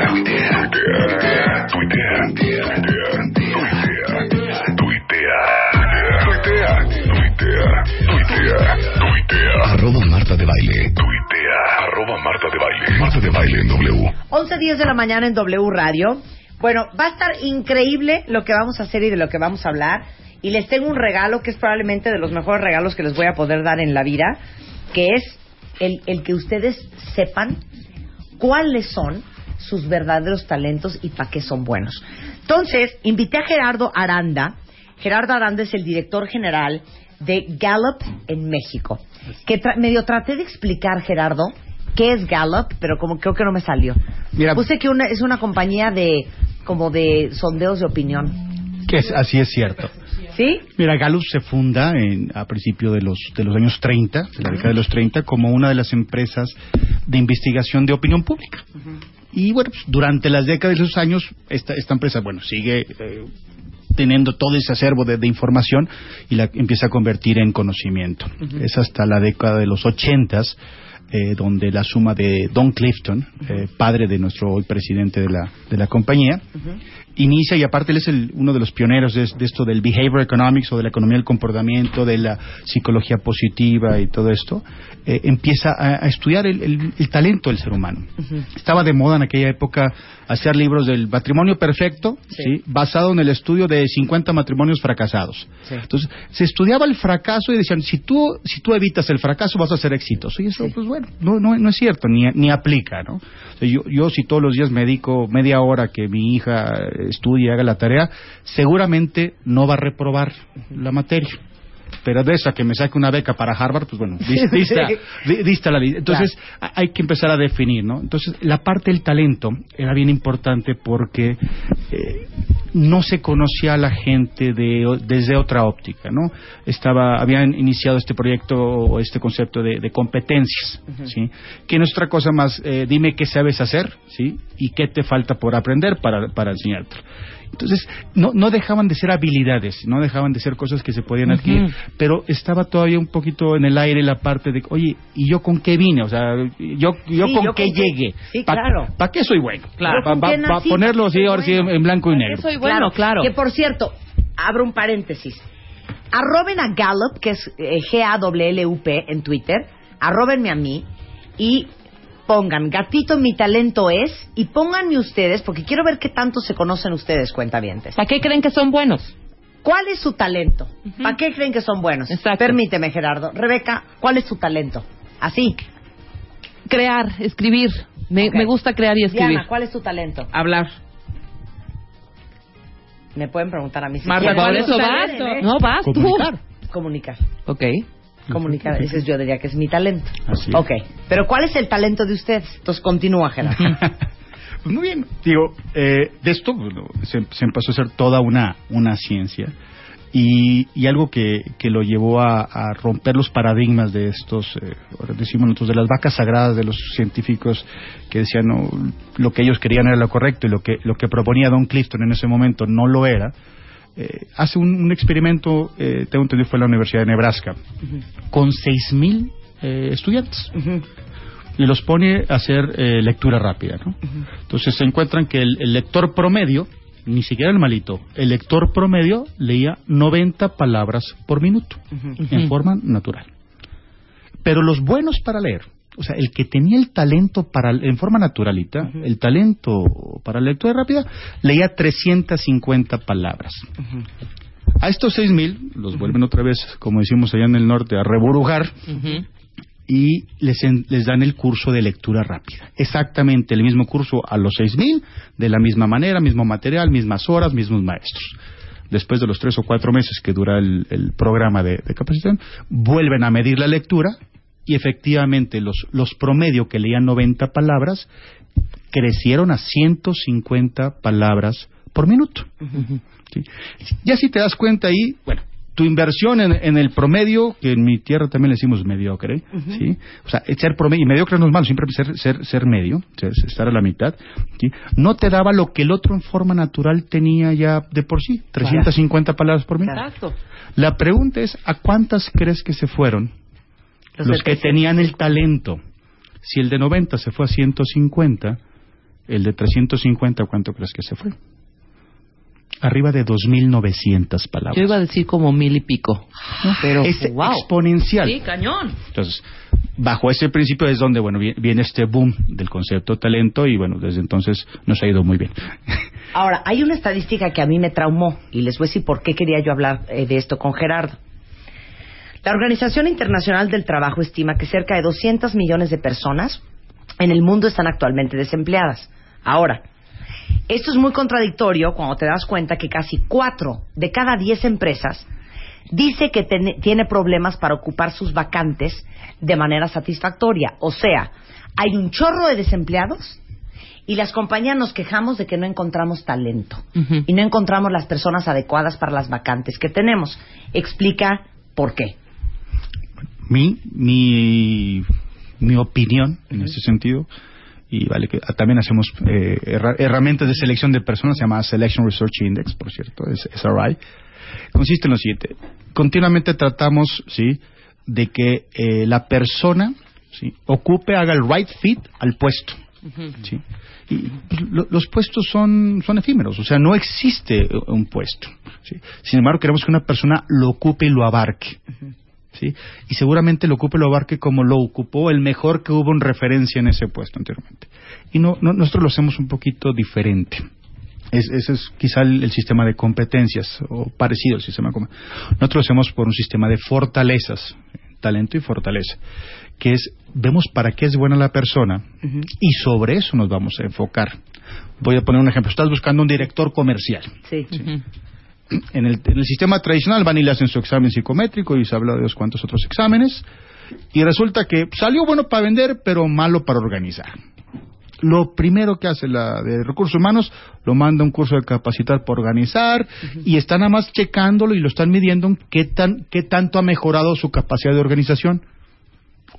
Tuitea, tuitea, tuitea, tuitea, tuitea, tuitea, Arroba Marta de tuitea, arroba Marta de Baile, Marta de Baile en W. 11 10 de la mañana en W Radio. Bueno, va a estar increíble lo que vamos a hacer y de lo que vamos a hablar. Y les tengo un regalo que es probablemente de los mejores regalos que les voy a poder dar en la vida, que es el, el que ustedes sepan cuáles son sus verdaderos talentos y para qué son buenos. Entonces, invité a Gerardo Aranda. Gerardo Aranda es el director general de Gallup en México. Que tra- medio traté de explicar, Gerardo, qué es Gallup, pero como creo que no me salió. Mira, Puse que una, es una compañía de como de sondeos de opinión. que es, así es cierto. ¿Sí? Mira, Gallup se funda en- a principios de los, de los años 30, de la década de los 30, como una de las empresas de investigación de opinión pública. Y bueno, pues, durante las décadas de esos años, esta, esta empresa, bueno, sigue eh, teniendo todo ese acervo de, de información y la empieza a convertir en conocimiento. Es hasta la década de los 80 eh, donde la suma de Don Clifton, eh, padre de nuestro hoy presidente de la, de la compañía, inicia y aparte él es el- uno de los pioneros de, de esto del behavior economics o de la economía del comportamiento, de la psicología positiva y todo esto, eh, empieza a, a estudiar el, el- el talento del ser humano. Estaba de moda en aquella época hacer libros del matrimonio perfecto, ¿sí? basado en el estudio de 50 matrimonios fracasados. Entonces, se estudiaba el fracaso y decían, si tú, si tú evitas el fracaso vas a ser exitoso. Y eso, pues bueno, no, no, no es cierto, ni, ni aplica, ¿no? O sea, yo, yo si todos los días me dedico media hora que mi hija estudie y haga la tarea, seguramente no va a reprobar la materia. Pero de esa que me saque una beca para Harvard, pues bueno, dis- dista, di- dista la di- Entonces, hay que empezar a definir, ¿no? Entonces, la parte del talento era bien importante porque eh, no se conocía a la gente de, desde otra óptica, ¿no? Estaba, habían iniciado este proyecto o este concepto de, de competencias, ¿sí? Que no es otra cosa más, eh, dime qué sabes hacer, ¿sí? Y qué te falta por aprender para, para enseñarte. Entonces, no, no dejaban de ser habilidades, no dejaban de ser cosas que se podían adquirir, pero estaba todavía un poquito en el aire la parte de, oye, ¿y yo con qué vine? O sea, ¿yo, yo Sí, con yo qué con qué- llegué? Sí, ¿Pa- claro. ¿Para qué soy bueno? Claro. Para ¿Con qué ponerlo ¿Para qué así, ahora sí, bueno? en blanco y negro. Soy bueno, claro. Que por cierto, abro un paréntesis. Arroben a Gallup, que es eh, G-A-W-L-U-P en Twitter. Arrobenme a mí y pongan gatito mi talento es y pónganme ustedes, porque quiero ver qué tanto se conocen ustedes, cuentavientes. ¿Para qué creen que son buenos? ¿Cuál es su talento? ¿Para qué creen que son buenos? Exacto. Permíteme, Gerardo. Rebeca, ¿cuál es su talento? Así. Crear, escribir. Me, gusta crear y escribir. Diana, ¿cuál es tu talento? Hablar. Me pueden preguntar a mí. si Marta, quieren. por eso vas. No, vas tú. Comunicar. Comunicar. Ok. Comunicar. Ese es- yo diría que es mi talento. Así es. Ok. Pero ¿cuál es el talento de ustedes? Entonces continúa, Gerardo. Pues muy bien. Digo, eh, de esto bueno, se, se empezó a hacer toda una, una ciencia y, y algo que, que lo llevó a, a romper los paradigmas de estos, eh, decimos nosotros, de las vacas sagradas de los científicos que decían no, lo que ellos querían era lo correcto y lo que, lo que proponía Don Clifton en ese momento no lo era. Eh, hace un, un experimento, eh, tengo entendido fue en la Universidad de Nebraska, con 6.000 eh, estudiantes y los pone a hacer eh, lectura rápida. ¿no? Entonces se encuentran que el, el lector promedio, ni siquiera el malito, el lector promedio leía 90 palabras por minuto en forma natural. Pero los buenos para leer, o sea, el que tenía el talento para en forma naturalita, el talento para la lectura rápida, leía 350 palabras. A estos 6.000 los vuelven otra vez, como decimos allá en el norte, a reburujar Ujú. y les, en- les dan el curso de lectura rápida. Exactamente el mismo curso a los 6.000, de la misma manera, mismo material, mismas horas, mismos maestros. Después de los tres o cuatro meses que dura el, el programa de, de capacitación, vuelven a medir la lectura y efectivamente los, los promedio que leían 90 palabras crecieron a 150 palabras por minuto. ¿sí? Ya si te das cuenta ahí, bueno, tu inversión en, en, el promedio, que en mi tierra también le decimos mediocre, ¿sí? O sea, ser promedio, y mediocre no es malo, siempre ser, ser, ser medio, estar a la mitad, ¿sí? No te daba lo que el otro en forma natural tenía ya de por sí, 350 palabras por minuto. Exacto. La pregunta es, ¿a cuántas crees que se fueron los, los que tenían el talento? Si el de 90 se fue a 150, el de 350, ¿cuánto crees que se fue? Arriba de 2.900 palabras. Yo iba a decir como mil y pico. ¿No? Pero, es wow. exponencial. Sí, cañón. Entonces, bajo ese principio es donde, bueno, viene este boom del concepto de talento y, bueno, desde entonces nos ha ido muy bien. Ahora, hay una estadística que a mí me traumó y les voy a decir por qué quería yo hablar eh, de esto con Gerardo. La Organización Internacional del Trabajo estima que cerca de 200 millones de personas en el mundo están actualmente desempleadas. Ahora, esto es muy contradictorio cuando te das cuenta que casi cuatro de cada diez empresas dice que ten, tiene problemas para ocupar sus vacantes de manera satisfactoria. O sea, hay un chorro de desempleados y las compañías nos quejamos de que no encontramos talento Uh -huh. y no encontramos las personas adecuadas para las vacantes que tenemos. Explica por qué. Mi, mi, mi opinión en ese sentido y vale que también hacemos eh, herra herramientas de selección de personas, se llama Selection Research Index, por cierto, es SRI. Consiste en lo siguiente, continuamente tratamos, ¿sí?, de que eh, la persona, ¿sí?, ocupe, haga el right fit al puesto. Uh -huh. ¿sí? Y lo, los puestos son, son efímeros, o sea, no existe un puesto. ¿sí? Sin embargo, queremos que una persona lo ocupe y lo abarque. Uh -huh. ¿Sí? Y seguramente lo ocupe lo abarque como lo ocupó el mejor que hubo en referencia en ese puesto anteriormente. Y no, no nosotros lo hacemos un poquito diferente. Es, ese es quizá el, el, sistema de competencias, o parecido al sistema Nosotros lo hacemos por un sistema de fortalezas, talento y fortaleza, que es, vemos para qué es buena la persona uh -huh. y sobre eso nos vamos a enfocar. Voy a poner un ejemplo. Estás buscando un director comercial. Sí. ¿sí? Uh -huh en el, en el, sistema tradicional van y le hacen su examen psicométrico y se habla de los cuantos otros exámenes y resulta que salió bueno para vender pero malo para organizar. Lo primero que hace la de recursos humanos lo manda a un curso de capacitar para organizar uh -huh. y están nada más checándolo y lo están midiendo qué, tan, qué tanto ha mejorado su capacidad de organización.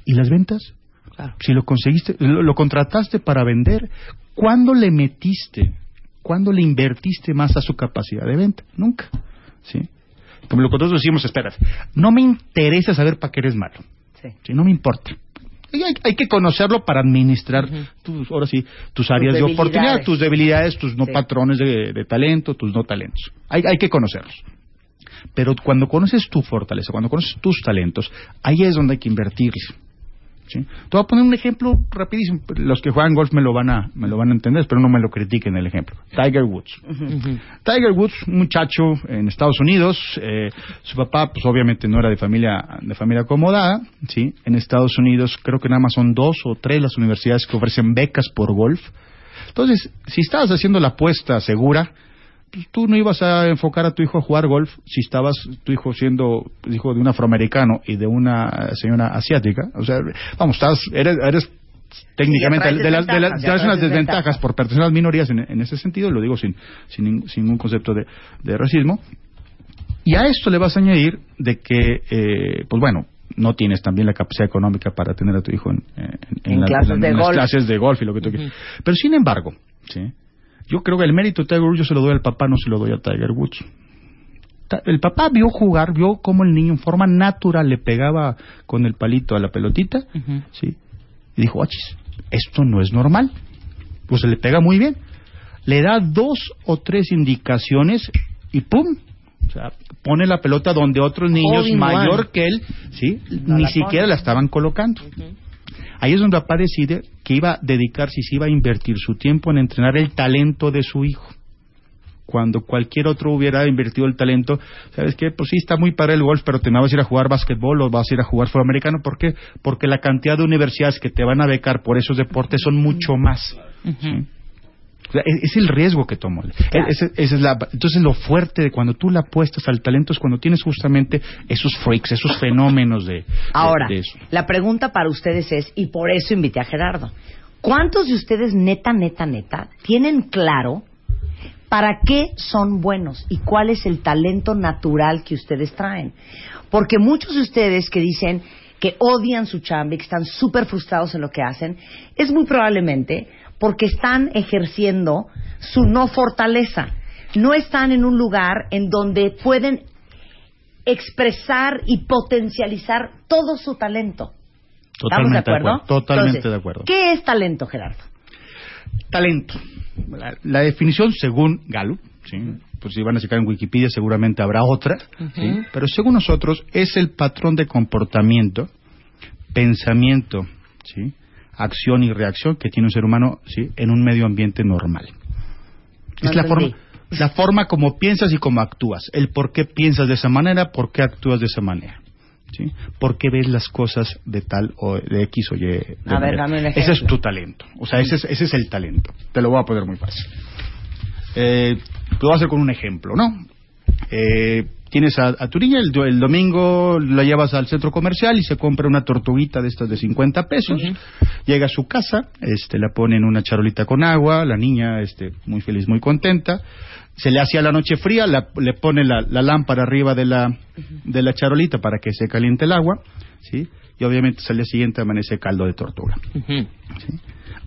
¿Y las ventas? Claro. Si lo conseguiste, lo, lo contrataste para vender, ¿cuándo le metiste ¿Cuándo le invertiste más a su capacidad de venta? Nunca. ¿Sí? Como lo que nosotros decimos, espera, no me interesa saber para qué eres malo. Sí. ¿Sí? No me importa. Hay, hay, que conocerlo para administrar, uh -huh. tus, ahora sí, tus áreas tus de oportunidad, tus debilidades, tus no sí. patrones de, de, talento, tus no talentos. Hay, hay que conocerlos. Pero cuando conoces tu fortaleza, cuando conoces tus talentos, ahí es donde hay que invertir. ¿Sí? Te voy a poner un ejemplo rapidísimo. Los que juegan golf me lo van a, me lo van a entender, pero no me lo critiquen el ejemplo. Tiger Woods. Uh -huh. Tiger Woods, un muchacho en Estados Unidos, eh, su papá, pues obviamente no era de familia, de familia acomodada, ¿sí? En Estados Unidos creo que nada más son dos o tres las universidades que ofrecen becas por golf. Entonces, si estabas haciendo la apuesta segura, tú no ibas a enfocar a tu hijo a jugar golf si estabas tu hijo siendo hijo de un afroamericano y de una señora asiática. O sea, vamos, estás, eres, eres técnicamente sí, de, las, de, las, unas desventajas por pertenecer a las minorías en, en, ese sentido, lo digo sin, sin, sin ningún concepto de, de, racismo. Y a esto le vas a añadir de que, eh, pues bueno, no tienes también la capacidad económica para tener a tu hijo en, en, en la, clases, la, de las golf. clases de golf y lo que tú uh -huh. quieras. Pero sin embargo, ¿sí? Yo creo que el mérito de Tiger Woods yo se lo doy al papá, no se lo doy a Tiger Woods. El papá vio jugar, vio cómo el niño en forma natural le pegaba con el palito a la pelotita, uh -huh. ¿sí? Y dijo, achis, esto no es normal. Pues se le pega muy bien. Le da dos o tres indicaciones y ¡pum! O sea, pone la pelota donde otros niños mayor one. que él, ¿sí? No Ni la siquiera pone. la estaban colocando. Uh -huh. Ahí es donde papá decide que iba a dedicarse y se iba a invertir su tiempo en entrenar el talento de su hijo. Cuando cualquier otro hubiera invertido el talento, ¿sabes qué? Pues sí, está muy para el golf, pero te vas a ir a jugar básquetbol o vas a ir a jugar fútbol americano. ¿Por qué? Porque la cantidad de universidades que te van a becar por esos deportes son mucho más. Uh -huh. ¿sí? O sea, es, es el riesgo que tomo. Claro. Es- es- esa es la, entonces lo fuerte de cuando tú le apuestas al talento es cuando tienes justamente esos freaks, esos fenómenos de, de- Ahora, de eso. la pregunta para ustedes es, y por eso invité a Gerardo, ¿cuántos de ustedes neta, neta, neta, tienen claro para qué son buenos y cuál es el talento natural que ustedes traen? Porque muchos de ustedes que dicen que odian su chamba y que están súper frustrados en lo que hacen, es muy probablemente porque están ejerciendo su no fortaleza. No están en un lugar en donde pueden expresar y potencializar todo su talento. ¿Estamos de acuerdo? Totalmente Entonces, de acuerdo. ¿Qué es talento, Gerardo? Talento. La, la definición según Gallup, ¿sí? pues si van a checar en Wikipedia seguramente habrá otra, ¿sí? pero según nosotros es el patrón de comportamiento, pensamiento, ¿sí? Acción y reacción que tiene un ser humano ¿sí? en un medio ambiente normal. No es la forma, la forma como piensas y como actúas, el por qué piensas de esa manera, por qué actúas de esa manera. ¿Sí? ¿Por qué ves las cosas de tal o de X o Y? de A ver, dame un Ese es tu talento. O sea, ese es, ese es el talento. Te lo voy a poner muy fácil. Eh, lo voy a hacer con un ejemplo, ¿no? Eh, tienes a, a tu niña, el, el domingo la llevas al centro comercial y se compra una tortuguita de estas de 50 pesos. Llega a su casa, este, la pone en una charolita con agua, la niña este, muy feliz, muy contenta. Se le hacía la noche fría, la- le pone la, la lámpara arriba de la, de la charolita para que se caliente el agua, ¿sí? Y obviamente al día siguiente amanece caldo de tortuga.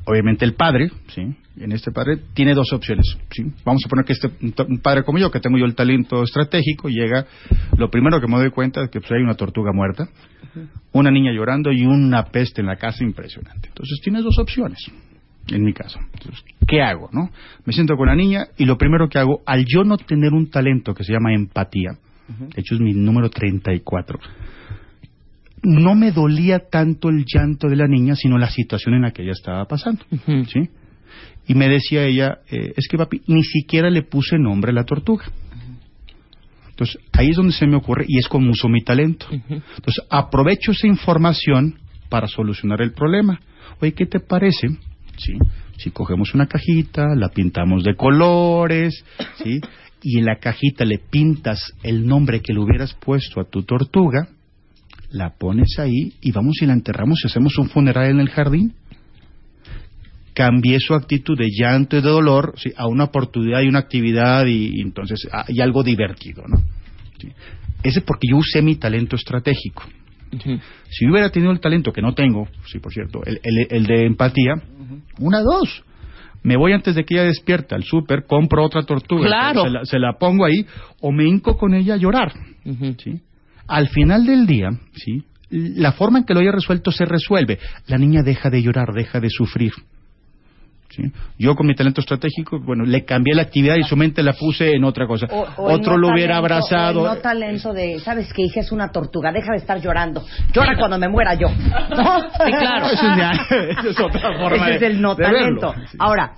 Obviamente el padre, ¿sí? En este padre tiene dos opciones, ¿sí? Vamos a poner que este un padre como yo, que tengo yo el talento estratégico, llega, lo primero que me doy cuenta es que pues, hay una tortuga muerta, una niña llorando y una peste en la casa impresionante. Entonces tienes dos opciones, en mi caso. Entonces, ¿qué hago, no? Me siento con la niña y lo primero que hago, al yo no tener un talento que se llama empatía, de hecho es mi número 34, no me dolía tanto el llanto de la niña, sino la situación en la que ella estaba pasando. ¿sí? Y me decía ella, eh, es que papi, ni siquiera le puse nombre a la tortuga. Entonces, ahí es donde se me ocurre y es como uso mi talento. Entonces, aprovecho esa información para solucionar el problema. Oye, ¿qué te parece? ¿Sí? Si cogemos una cajita, la pintamos de colores, ¿sí? Y en la cajita le pintas el nombre que le hubieras puesto a tu tortuga, la pones ahí y vamos y la enterramos y hacemos un funeral en el jardín. Cambié su actitud de llanto y de dolor ¿sí? a una oportunidad y una actividad y, y entonces ah, y algo divertido, ¿no? ¿Sí? Ese es porque yo usé mi talento estratégico. Si yo hubiera tenido el talento que no tengo, sí, por cierto, el, el- el de empatía, una, dos. Me voy antes de que ella despierta al súper, compro otra tortuga, Claro. se la, se la pongo ahí, o me hinco con ella a llorar. Al final del día, ¿sí? la forma en que lo haya resuelto se resuelve. La niña deja de llorar, deja de sufrir. ¿sí? Yo con mi talento estratégico, bueno, le cambié la actividad y su mente la puse en otra cosa. O- o el Otro no lo hubiera talento, abrazado. o el no talento de, ¿sabes qué? Hija es una tortuga, deja de estar llorando. Llora cuando me muera yo. ¿No? Sí, claro. Eso es, ya- eso es otra forma Ese es de- el no talento. Sí. Ahora,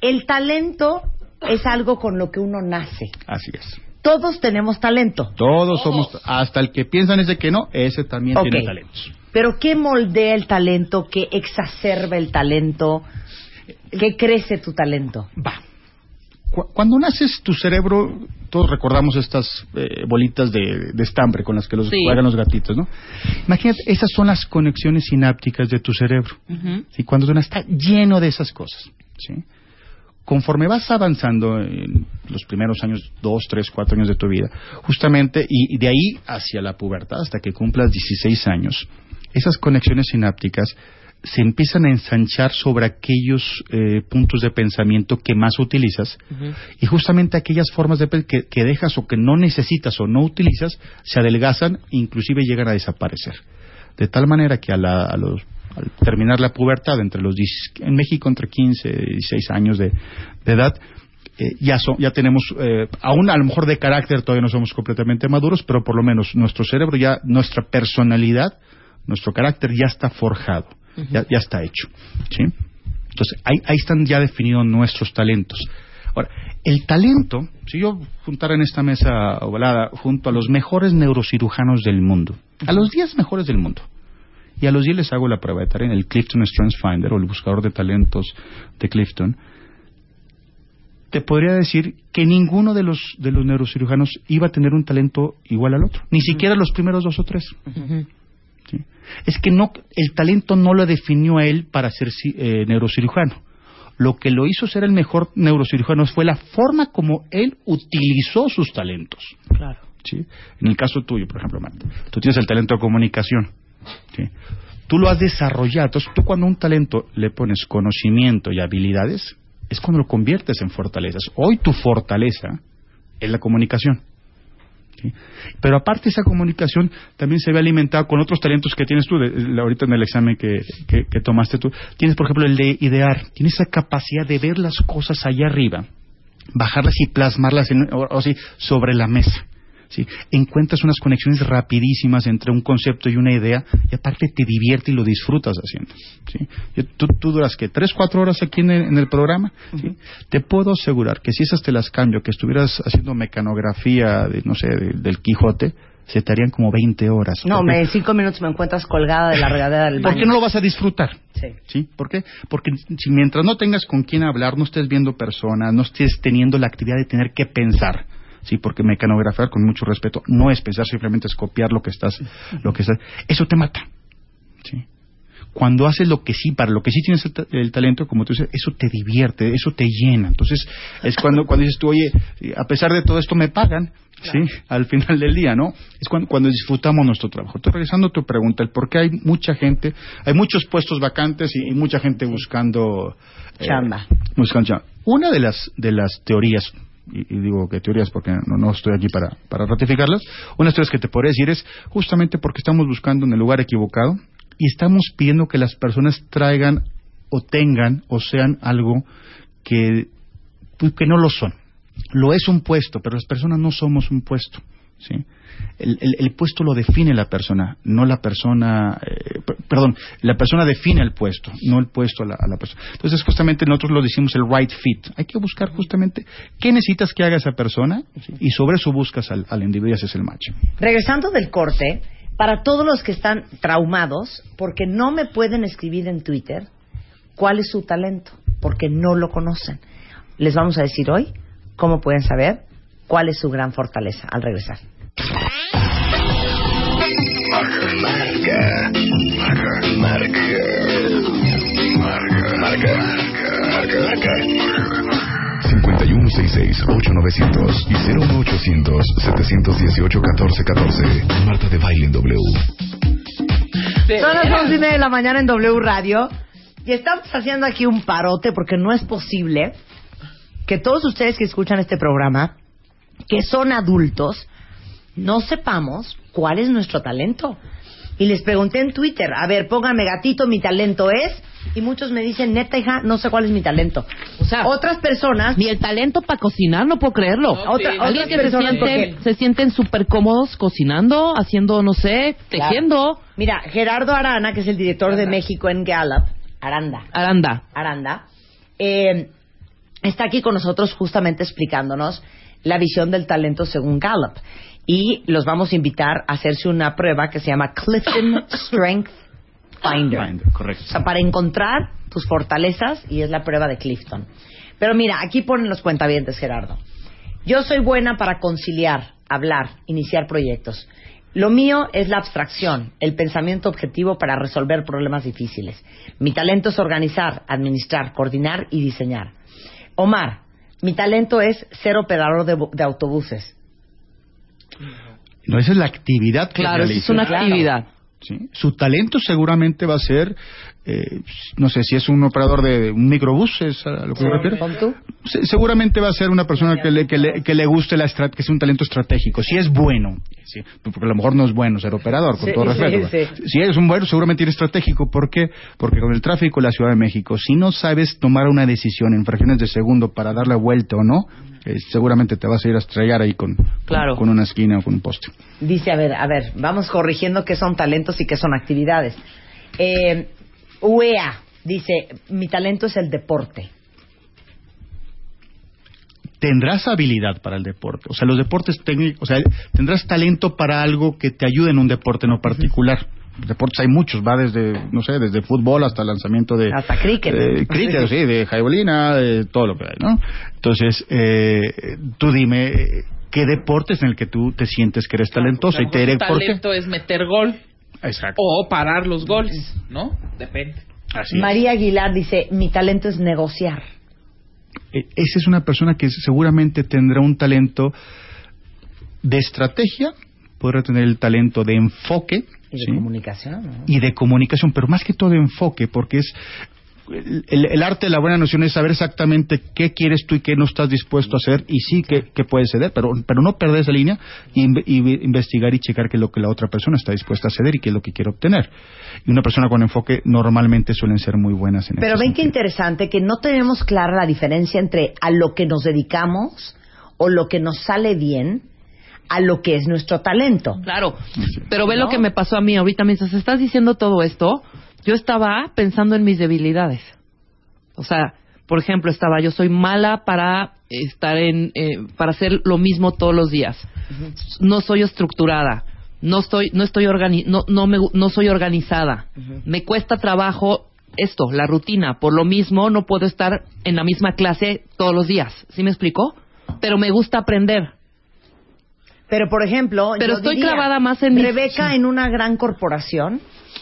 el talento es algo con lo que uno nace. Así es. Todos tenemos talento. Todos somos, hasta el que piensan ese que no, ese también tiene talentos. Pero ¿qué moldea el talento? ¿Qué exacerba el talento? ¿Qué crece tu talento? Va. Cu- Cuando naces, tu cerebro, todos recordamos estas eh, bolitas de, de estambre con las que los Sí. juegan los gatitos, ¿no? Imagínate, esas son las conexiones sinápticas de tu cerebro. ¿sí? Cuando tú naces, está lleno de esas cosas. ¿sí? Conforme vas avanzando en los primeros años, dos, tres, cuatro años de tu vida, justamente, y, de ahí hacia la pubertad, hasta que cumplas 16 años, esas conexiones sinápticas se empiezan a ensanchar sobre aquellos eh, puntos de pensamiento que más utilizas y justamente aquellas formas de que, que dejas o que no necesitas o no utilizas se adelgazan e inclusive llegan a desaparecer. De tal manera que a la- a los- al terminar la pubertad entre los 10 en México entre 15 y 16 años de, de edad eh, ya son, ya tenemos eh, aún a lo mejor de carácter todavía no somos completamente maduros pero por lo menos nuestro cerebro ya nuestra personalidad nuestro carácter ya está forjado ya, ya está hecho ¿sí? entonces ahí, ahí están ya definidos nuestros talentos Ahora, el talento, si yo juntara en esta mesa ovalada junto a los mejores neurocirujanos del mundo, a los 10 mejores del mundo, y a los 10 les hago la prueba de tarea en el Clifton Strengths Finder o el buscador de talentos de Clifton, te podría decir que ninguno de los, de los neurocirujanos iba a tener un talento igual al otro, ni siquiera los primeros dos o tres. ¿Sí? Es que no, el talento no lo definió a él para ser eh, neurocirujano. Lo que lo hizo ser el mejor neurocirujano fue la forma como él utilizó sus talentos. Claro. ¿sí? En el caso tuyo, por ejemplo, Marta, tú tienes el talento de comunicación. Tú lo has desarrollado. Entonces, tú cuando a un talento le pones conocimiento y habilidades, es cuando lo conviertes en fortalezas. Hoy tu fortaleza es la comunicación. Pero aparte esa comunicación también se ve alimentada con otros talentos que tienes tú, ahorita en el examen que, que- tomaste tú. Tienes, por ejemplo, el de idear. Tienes esa capacidad de ver las cosas allá arriba, bajarlas y plasmarlas en, o, sobre la mesa. ¿Sí? Encuentras unas conexiones rapidísimas entre un concepto y una idea y aparte te divierte y lo disfrutas haciendo. ¿sí? Yo- tú, tú duras que tres, cuatro horas aquí en el, en el programa. ¿sí? Te puedo asegurar que si esas te las cambio, que estuvieras haciendo mecanografía, de, no sé, de- del Quijote, se te harían como 20 horas. No, ¿Por me, en cinco minutos me encuentras colgada de la regadera del ¿Por baño. qué no lo vas a disfrutar? Sí. ¿Sí? ¿Por qué? Porque si mientras no tengas con quién hablar, no estés viendo personas, no estés teniendo la actividad de tener que pensar, ¿sí? Porque mecanografiar, con mucho respeto, no es pensar, simplemente es copiar lo que estás, lo que estás, eso te mata, ¿sí? Cuando haces lo que sí, para lo que sí tienes el, ta- el talento, como tú dices, eso te divierte, eso te llena. Entonces, es cuando, cuando dices tú, oye, a pesar de todo esto me pagan, ¿sí? Al final del día, ¿no? Es cuando, cuando disfrutamos nuestro trabajo. Entonces, regresando a tu pregunta, el por qué hay mucha gente, hay muchos puestos vacantes y, y mucha gente buscando... eh, Chamba. buscando chamba. Una de las, de las teorías, y, digo que teorías porque no, no estoy aquí para, para ratificarlas, una de las teorías que te podría decir es justamente porque estamos buscando en el lugar equivocado y estamos pidiendo que las personas traigan o tengan o sean algo que, pues, que no lo son. Lo es un puesto, pero las personas no somos un puesto. ¿sí? El, el- el puesto lo define la persona, no la persona, eh, per- perdón, la persona define el puesto, no el puesto a la, a la persona. Entonces, justamente nosotros lo decimos el right fit. Hay que buscar justamente qué necesitas que haga esa persona y sobre eso buscas al, al individuo y haces el match. Regresando del corte, para todos los que están traumados, porque no me pueden escribir en Twitter cuál es su talento, porque no lo conocen. Les vamos a decir hoy cómo pueden saber cuál es su gran fortaleza al regresar. Marca. Marca. Marca. Marca. Marca. Marca. Marca. 5166-8900 y 01800-718-1414. Marta de Baile en W. Son las once y media de la mañana en W Radio y estamos haciendo aquí un parote porque no es posible que todos ustedes que escuchan este programa, que son adultos, no sepamos cuál es nuestro talento. Y les pregunté en Twitter, a ver, pónganme gatito, mi talento es, y muchos me dicen, neta hija, no sé cuál es mi talento. O sea, Otras personas, ni el talento para cocinar, no puedo creerlo. Otra- Alguien otras que se personas, sienten, se sienten súper cómodos cocinando, haciendo, no sé, tejiendo. mira, Gerardo Arana, que es el director de México en Gallup, Aranda, Aranda. Aranda, eh, está aquí con nosotros justamente explicándonos la visión del talento según Gallup. Y los vamos a invitar a hacerse una prueba que se llama Clifton Strength Finder. Finder, correcto. O sea, para encontrar tus fortalezas y es la prueba de Clifton. Pero mira, aquí ponen los cuentavientes, Gerardo. Yo soy buena para conciliar, hablar, iniciar proyectos. Lo mío es la abstracción, el pensamiento objetivo para resolver problemas difíciles. Mi talento es organizar, administrar, coordinar y diseñar. Omar, mi talento es ser operador de, de autobuses. No, esa es la actividad que Claro, realiza. es una Claro. actividad. ¿sí? Su talento seguramente va a ser, eh, no sé si es un operador de un microbús, es a lo que me refiero. Seguramente va a ser una persona que le, que le, que le guste la estra- que sea un talento estratégico. Si es bueno, sí, porque a lo mejor no es bueno ser operador, con Sí, todo sí, respeto. sí. Si es un bueno, seguramente eres estratégico. ¿Por qué? Porque con el tráfico de la Ciudad de México, si no sabes tomar una decisión en fracciones de segundo para darle vuelta o no, eh, seguramente te vas a ir a estrellar ahí con, Claro. con una esquina o con un poste. Dice, a ver, a ver, vamos corrigiendo qué son talentos y qué son actividades. Eh, UEA dice, mi talento es el deporte. tendrás habilidad para el deporte. O sea, los deportes técnicos, o sea, tendrás talento para algo que te ayude en un deporte no particular. deportes hay muchos, va desde, no sé, desde fútbol hasta lanzamiento de... Hasta cricket. eh, cricket, sí, de jaibolina, de todo lo que hay, ¿no? Entonces, eh, tú dime, eh, ¿qué deporte es en el que tú te sientes que eres talentoso? Y te diré Tu por qué. talento es meter gol Exacto. o parar los goles, ¿no? Depende. Así es. María Aguilar dice, mi talento es negociar. Eh, esa es una persona que seguramente tendrá un talento de estrategia, podrá tener el talento de enfoque Y de ¿sí? comunicación, ¿no? y de comunicación, pero más que todo de enfoque, porque es el, arte de la buena noción es saber exactamente qué quieres tú y qué no estás dispuesto a hacer y sí que, que puedes ceder, pero, pero no perder esa línea y, inve- y investigar y checar qué es lo que la otra persona está dispuesta a ceder y qué es lo que quiere obtener. Y una persona con enfoque normalmente suelen ser muy buenas en Pero ese ven qué interesante que no tenemos clara la diferencia entre a lo que nos dedicamos o lo que nos sale bien a lo que es nuestro talento. Claro, pero ve ¿No? lo que me pasó a mí ahorita mientras estás diciendo todo esto. Yo estaba pensando en mis debilidades. O sea, por ejemplo, estaba yo soy mala para estar en eh, para hacer lo mismo todos los días. No soy estructurada. No estoy no estoy organi no no me no soy organizada. Me cuesta trabajo esto, la rutina. Por lo mismo no puedo estar en la misma clase todos los días. ¿Sí me explicó? Pero me gusta aprender. Pero por ejemplo, Pero yo estoy diría, clavada más en mi- Rebeca en una gran corporación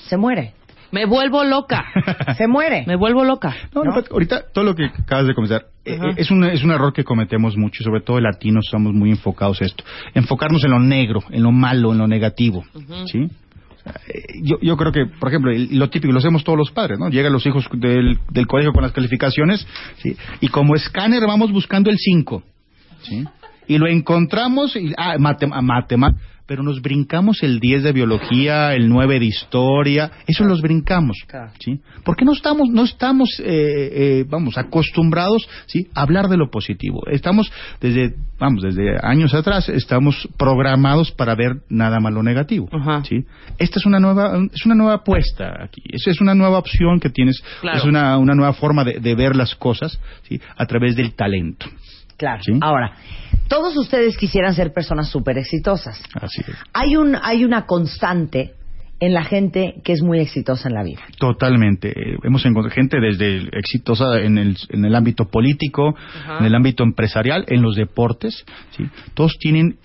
se muere. Me vuelvo loca. Se muere. Me vuelvo loca. No, no, ahorita todo lo que acabas de comentar eh, eh, es, un, es un error que cometemos mucho, y sobre todo latinos estamos muy enfocados a esto. Enfocarnos en lo negro, en lo malo, en lo negativo. ¿Sí? Eh, Yo, yo creo que, por ejemplo, lo típico, lo hacemos todos los padres, ¿no? Llegan los hijos del, del colegio con las calificaciones, ¿sí? Y como escáner vamos buscando el 5, ¿sí? Y lo encontramos, y, ah, mate, ah, mate, pero nos brincamos el 10 de biología, el 9 de historia, eso los brincamos, Claro. ¿sí? Porque no estamos, no estamos, eh, eh, vamos, acostumbrados, ¿sí? A hablar de lo positivo. Estamos desde, vamos, desde años atrás, estamos programados para ver nada más lo negativo, Ajá. ¿sí? Esta es una nueva, es una nueva apuesta aquí. Esa es una nueva opción que tienes, Claro. es una, una nueva forma de, de ver las cosas, ¿sí? A través del talento. Claro. Sí. Ahora, todos ustedes quisieran ser personas súper exitosas. Así es. Hay, un, hay una constante en la gente que es muy exitosa en la vida. Totalmente. Eh, Hemos encontrado gente desde exitosa en el, en el ámbito político, en el ámbito empresarial, en los deportes. ¿sí? Todos tienen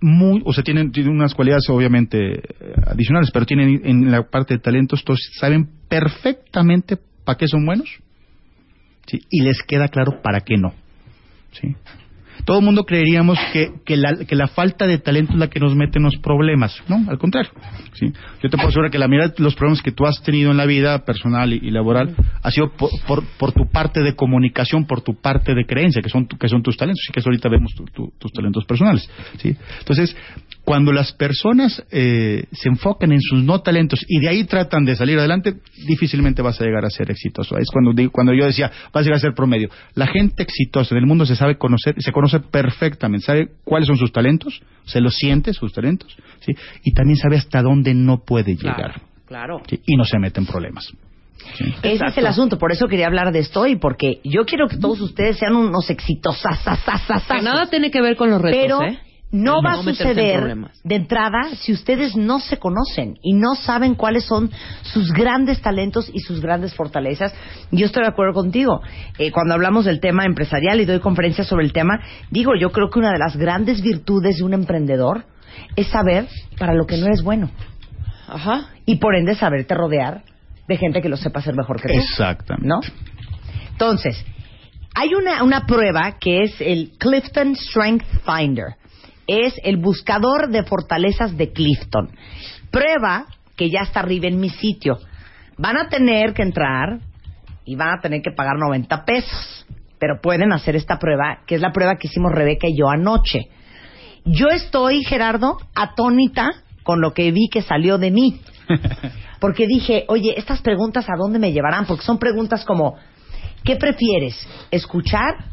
muy, o sea, tienen, tienen unas cualidades obviamente eh, adicionales, pero tienen en la parte de talentos, todos saben perfectamente para qué son buenos ¿sí? y les queda claro para qué no. ¿sí? Todo el mundo creeríamos que, que, la, que la falta de talento es la que nos mete en los problemas. No, al contrario. ¿sí? Yo te puedo asegurar que la mitad de los problemas que tú has tenido en la vida personal y, laboral ha sido por, por, por tu parte de comunicación, por tu parte de creencia, que son, que son tus talentos. Y que ahorita vemos tu- tus talentos personales. ¿sí? Entonces, cuando las personas eh, se enfocan en sus no talentos y de ahí tratan de salir adelante, difícilmente vas a llegar a ser exitoso. Es cuando, digo- cuando yo decía, vas a llegar a ser promedio. La gente exitosa del mundo se sabe conocer, se conoce perfectamente, sabe cuáles son sus talentos, se los siente, sus talentos, ¿sí? y también sabe hasta dónde no puede llegar. Claro. ¿sí? Y no se mete en problemas. Ese es el asunto, por eso quería hablar de esto y porque yo quiero que todos ustedes sean unos exitosos. Que nada tiene que ver con los retos, Pero ¿eh? No va a suceder de entrada si ustedes no se conocen y no saben cuáles son sus grandes talentos y sus grandes fortalezas. Yo estoy de acuerdo contigo. Eh, cuando hablamos del tema empresarial y doy conferencias sobre el tema, digo, yo creo que una de las grandes virtudes de un emprendedor es saber para lo que no eres bueno Ajá. y por ende saberte rodear de gente que lo sepa hacer mejor que tú. Exactamente. ¿no? Entonces, hay una, una prueba que es el Clifton Strength Finder. Es el buscador de fortalezas de Clifton. Prueba que ya está arriba en mi sitio. Van a tener que entrar y van a tener que pagar 90 pesos. Pero pueden hacer esta prueba, que es la prueba que hicimos Rebeca y yo anoche. Yo estoy, Gerardo, atónita con lo que vi que salió de mí. Porque dije, oye, estas preguntas a dónde me llevarán? Porque son preguntas como, ¿qué prefieres? ¿Escuchar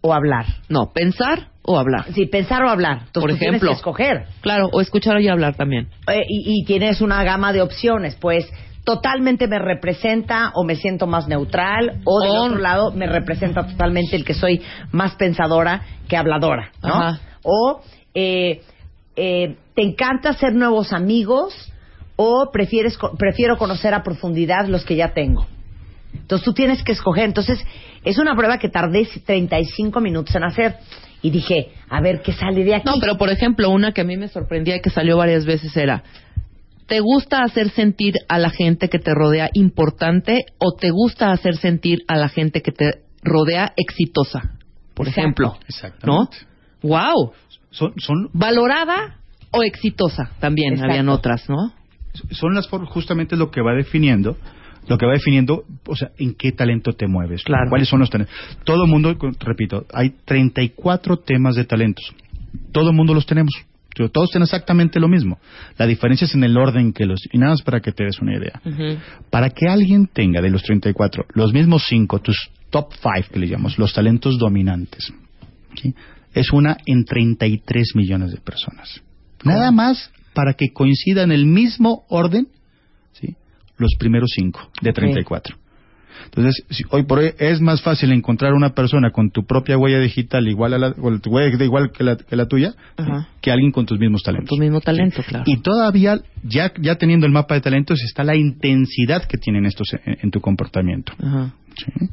o hablar? No, pensar o hablar. Sí, pensar o hablar. Entonces Por tú tienes ejemplo. que escoger. Claro, o escuchar y hablar también. Eh, y, y tienes una gama de opciones, pues totalmente me representa o me siento más neutral o del otro lado me representa totalmente el que soy más pensadora que habladora, ¿no? Ajá. O eh, eh, te encanta hacer nuevos amigos o prefieres prefiero conocer a profundidad los que ya tengo. Entonces tú tienes que escoger. Entonces es una prueba que tardé 35 minutos en hacer y dije, a ver qué sale de aquí. No, pero por ejemplo, una que a mí me sorprendía y que salió varias veces era, ¿te gusta hacer sentir a la gente que te rodea importante o te gusta hacer sentir a la gente que te rodea exitosa? Por Exacto. ejemplo, ¿no? Exactamente. Wow, Son, son, valorada o exitosa también Exacto. habían otras, ¿no? son las formas, justamente lo que va definiendo, lo que va definiendo, o sea, en qué talento te mueves. Claro. ¿Cuáles son los talentos? Todo el mundo, repito, hay 34 temas de talentos. Todo el mundo los tenemos. Todos tienen exactamente lo mismo. La diferencia es en el orden que los... Y nada más para que te des una idea. Para que alguien tenga de los 34 los mismos 5, tus top 5 que le llamamos, los talentos dominantes, ¿sí? es una en 33 millones de personas. Nada más para que coincidan en el mismo orden. Los primeros 5 de 34. Entonces, si hoy por hoy es más fácil encontrar una persona con tu propia huella digital igual a la, o tu huella igual que la, que la tuya, que alguien con tus mismos talentos. Tu mismo talento, claro. Y todavía, ya, ya teniendo el mapa de talentos, está la intensidad que tienen estos en, en tu comportamiento. Ajá. ¿sí?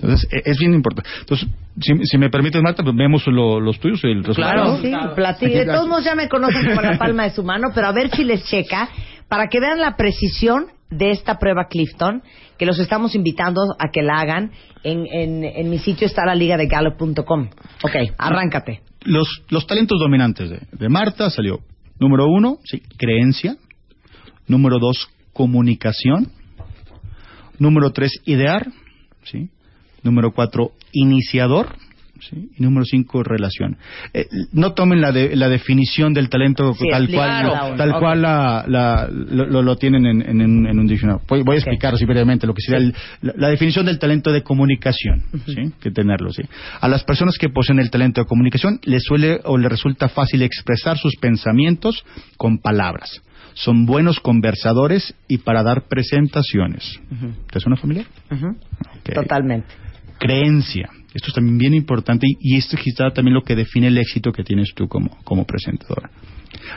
Entonces, e- es bien importante. Entonces, si, si me permites, Marta, pues vemos lo- los tuyos, el resultado. Claro. Sí, platique. De todos modos ya me conocen como la palma de su mano, pero a ver si les checa para que vean la precisión de esta prueba Clifton, que los estamos invitando a que la hagan. En, mi sitio está la liga de gallup.com. Ok, arráncate. Los, los talentos dominantes de, de Marta salió, número uno, sí, creencia. Número dos, comunicación. Número tres, idear. ¿sí? Número cuatro, iniciador. ¿Sí? Y número cinco, relación. Eh, no tomen la, de- la definición del talento Sí, tal cual, tal cual la, la- lo, lo- tienen en, en- un diccionario. Voy, voy a explicar así brevemente lo que sería el- la, la definición del talento de comunicación. ¿sí? Que tenerlo, ¿sí? A las personas que poseen el talento de comunicación les suele o les resulta fácil expresar sus pensamientos con palabras. Son buenos conversadores y para dar presentaciones. ¿Te suena familiar? Totalmente. Creencia. Esto es también bien importante y, y esto es quizá también lo que define el éxito que tienes tú como, como presentadora.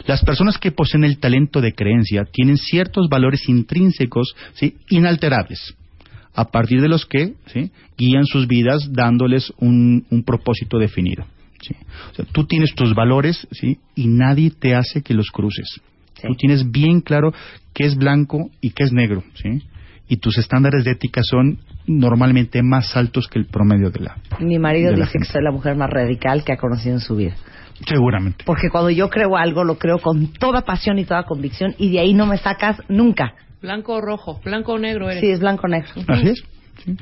Las personas que poseen el talento de creencia tienen ciertos valores intrínsecos ¿sí? inalterables, a partir de los que ¿sí? guían sus vidas dándoles un, un propósito definido. ¿sí? O sea, tú tienes tus valores ¿sí? y nadie te hace que los cruces. Tú tienes bien claro qué es blanco y qué es negro. ¿sí? Y tus estándares de ética son normalmente más altos que el promedio de la... Mi marido dice que soy la mujer más radical que ha conocido en su vida. Seguramente. Porque cuando yo creo algo, lo creo con toda pasión y toda convicción y de ahí no me sacas nunca. Blanco o rojo, blanco o negro eres. Sí, es blanco-negro. Así es. sí.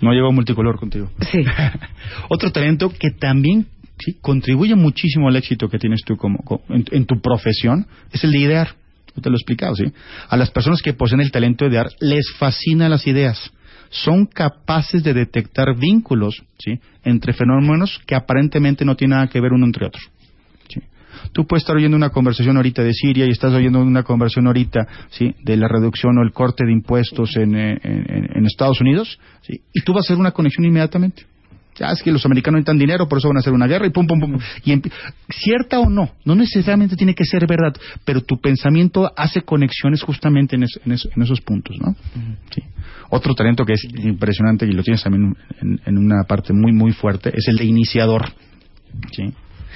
No llevo multicolor contigo. Sí. Otro talento que también sí, contribuye muchísimo al éxito que tienes tú como, co- en, en tu profesión es el de idear. Yo te lo he explicado, ¿sí? A las personas que poseen el talento de idear les fascinan las ideas. Son capaces de detectar vínculos, ¿sí? Entre fenómenos que aparentemente no tienen nada que ver uno entre otros. ¿sí? Tú puedes estar oyendo una conversación ahorita de Siria y estás oyendo una conversación ahorita ¿sí? de la reducción o el corte de impuestos en, eh, Estados Unidos ¿sí? y tú vas a hacer una conexión inmediatamente. Ya es que los americanos necesitan dinero, por eso van a hacer una guerra y pum, pum, pum. Y cierta o no, no necesariamente tiene que ser verdad, pero tu pensamiento hace conexiones justamente en, es- en es- en esos puntos, ¿no? Sí. Otro talento que es impresionante y lo tienes también en, en una parte muy, muy fuerte es el de iniciador. ¿sí?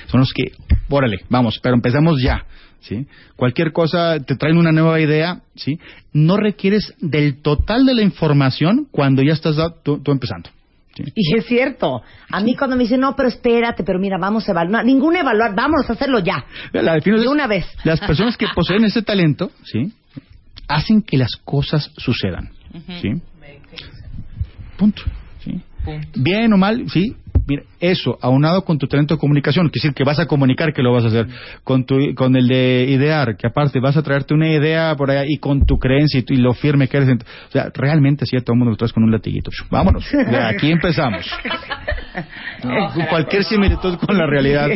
Son los que, órale, vamos, pero empezamos ya. ¿sí? Cualquier cosa, te traen una nueva idea, ¿sí? No requieres del total de la información cuando ya estás tú, tú empezando. ¿Sí? Y es cierto. A mí cuando me dicen, no, pero espérate, pero mira, vamos a evaluar. Ningún evaluar, vámonos a hacerlo ya. La De es- una vez. Las personas que poseen ese talento, ¿sí? Hacen que las cosas sucedan, ¿sí? Punto, ¿sí? Bien o mal, sí. Mira, eso, aunado con tu talento de comunicación, quiere decir que vas a comunicar que lo vas a hacer, con tu, con el de idear, que aparte vas a traerte una idea por allá y con tu creencia y, tu- y lo firme que eres. O sea, realmente sí, a todo el mundo lo traes con un latiguito. Vámonos, de aquí empezamos. No, cualquier similitud con la realidad.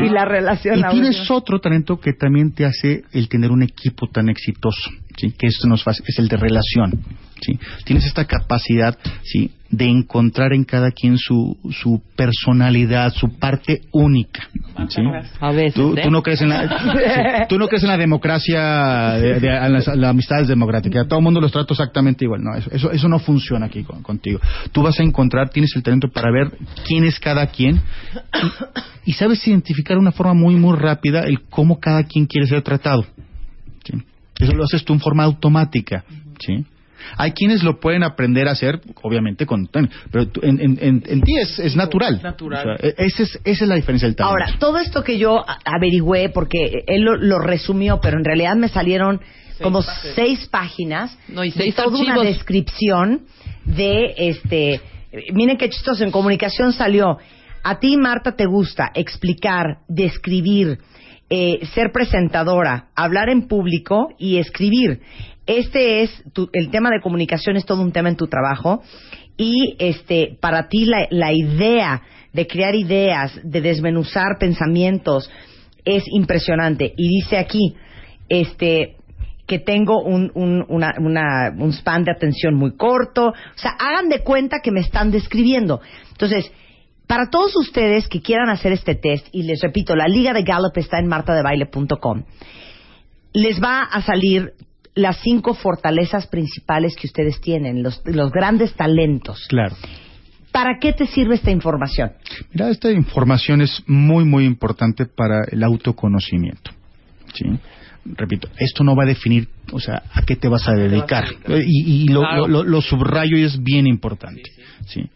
Y la relación. Y tienes otro talento que también te hace el tener un equipo tan exitoso, ¿sí? que esto nos hace, es el de relación. ¿Sí? Tienes esta capacidad, ¿sí? De encontrar en cada quien su, su personalidad, su parte única, ¿sí? A veces, Tú, ¿eh? tú no crees en la, sí, tú no crees en la democracia, de, de- en las, las amistades democráticas. A todo el mundo los trato exactamente igual. No, eso, eso, eso no funciona aquí con- contigo. Tú vas a encontrar, tienes el talento para ver quién es cada quien y, y sabes identificar de una forma muy, muy rápida el cómo cada quien quiere ser tratado. ¿sí? Eso lo haces tú en forma automática. ¿sí? Hay quienes lo pueden aprender a hacer, obviamente, con pero en, en, en, en ti es, es natural. natural. O sea, e- ese es, esa es la diferencia del talento. Ahora, todo esto que yo averigüé, porque él lo, lo resumió, pero en realidad me salieron como páginas. seis páginas No, y de seis toda una descripción de este. Miren qué chistoso. En comunicación salió. A ti, Marta, te gusta explicar, describir, eh, ser presentadora, hablar en público y escribir. Este es tu- el tema de comunicación es todo un tema en tu trabajo y este para ti la, idea de crear ideas, de desmenuzar pensamientos es impresionante y dice aquí este que tengo un, un, una- una- un span de atención muy corto. O sea, hagan de cuenta que me están describiendo. Entonces, para todos ustedes que quieran hacer este test, y les repito, la liga de Gallup está en martadebaile.com, les va a salir las cinco fortalezas principales que ustedes tienen, los, los grandes talentos. Claro. ¿Para qué te sirve esta información? Mira, esta información es muy, muy importante para el autoconocimiento. ¿sí? Repito, esto no va a definir, o sea, a qué te vas a dedicar. Y, y lo, Claro. lo- lo- lo subrayo y es bien importante. ¿sí?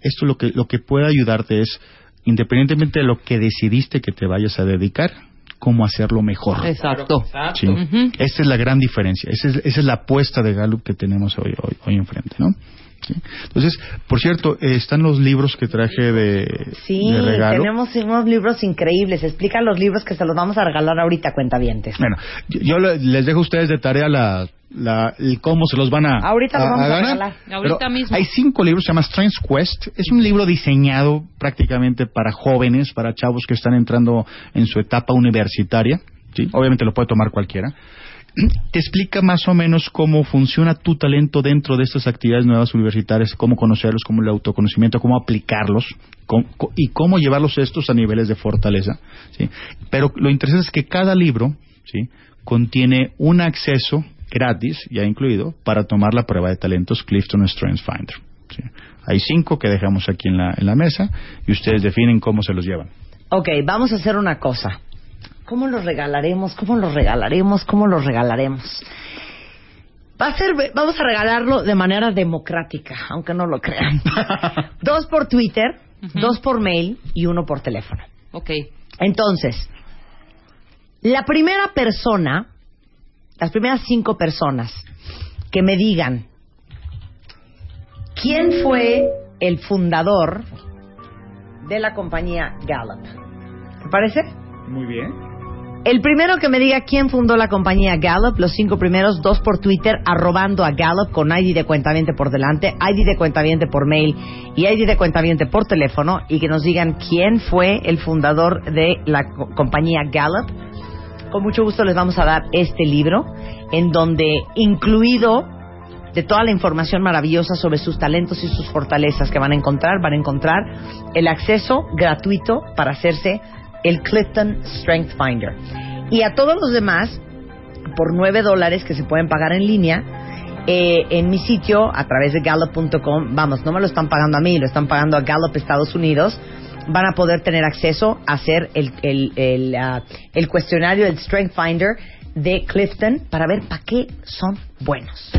Esto lo que, lo que puede ayudarte es, independientemente de lo que decidiste que te vayas a dedicar, cómo hacerlo mejor. Exacto. Sí. Ujú. Esa es la gran diferencia. Esa es, esa es la apuesta de Gallup que tenemos hoy, hoy, hoy enfrente, ¿no? Sí. Entonces, por cierto, eh, están los libros que traje de, Sí, de regalo. tenemos unos libros increíbles. Explica los libros que se los vamos a regalar ahorita, cuentavientes. Bueno, yo, yo le- les dejo a ustedes de tarea la, la- el cómo se los van a, Ahorita los vamos a ganar. regalar. Ahorita Pero mismo. Hay cinco libros, se llama Strengths Quest. Es un libro diseñado prácticamente para jóvenes, para chavos que están entrando en su etapa universitaria. ¿sí? Obviamente lo puede tomar cualquiera. Te explica más o menos cómo funciona tu talento dentro de estas actividades nuevas universitarias, cómo conocerlos, cómo el autoconocimiento, cómo aplicarlos y cómo llevarlos estos a niveles de fortaleza. ¿sí? Pero lo interesante es que cada libro ¿sí? contiene un acceso gratis, ya incluido, para tomar la prueba de talentos Clifton Strengths Finder. Hay cinco que dejamos aquí en la, en la mesa y ustedes definen cómo se los llevan. Ok, vamos a hacer una cosa. ¿Cómo los regalaremos? ¿Cómo los regalaremos? ¿Cómo los regalaremos? Va a ser, vamos a regalarlo de manera democrática, aunque no lo crean. dos por Twitter, dos por mail y uno por teléfono. Ok. Entonces, la primera persona, las primeras cinco personas que me digan quién fue el fundador de la compañía Gallup. ¿Te parece? Muy bien. El primero que me diga quién fundó la compañía Gallup, los cinco primeros, dos por Twitter, arrobando a Gallup con ID de cuentaviente por delante, ID de cuentaviente por mail y ID de cuentaviente por teléfono y que nos digan quién fue el fundador de la co- compañía Gallup. Con mucho gusto les vamos a dar este libro en donde incluido de toda la información maravillosa sobre sus talentos y sus fortalezas que van a encontrar, van a encontrar el acceso gratuito para hacerse el Clifton Strength Finder. Y a todos los demás, por 9 dólares que se pueden pagar en línea, eh, en mi sitio, a través de Gallup.com, vamos, no me lo están pagando a mí, lo están pagando a Gallup Estados Unidos, van a poder tener acceso a hacer el, el, el, ah, el cuestionario, el Strength Finder de Clifton, para ver para qué son buenos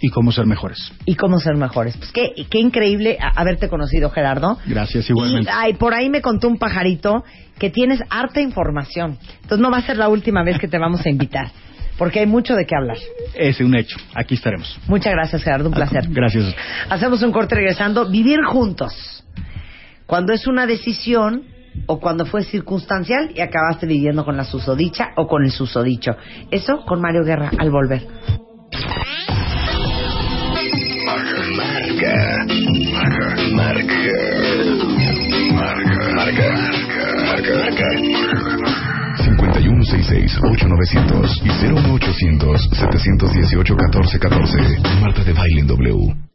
Y cómo ser mejores. y cómo ser mejores. Pues qué, qué increíble haberte conocido, Gerardo. Gracias, Y igualmente. ay, por ahí me contó un pajarito que tienes harta información. Entonces no va a ser la última vez que te vamos a invitar, porque hay mucho de qué hablar. Es un hecho. Aquí estaremos. Muchas gracias, Gerardo, un placer. Gracias. Hacemos un corte regresando. Vivir juntos. Cuando es una decisión o cuando fue circunstancial y acabaste viviendo con la susodicha o con el susodicho. Eso con Mario Guerra al volver. Marca. Marca. Marca. Marca. Marca. Marca. 51 646-8900 y 01800-718-1414. Marta de Baile en W.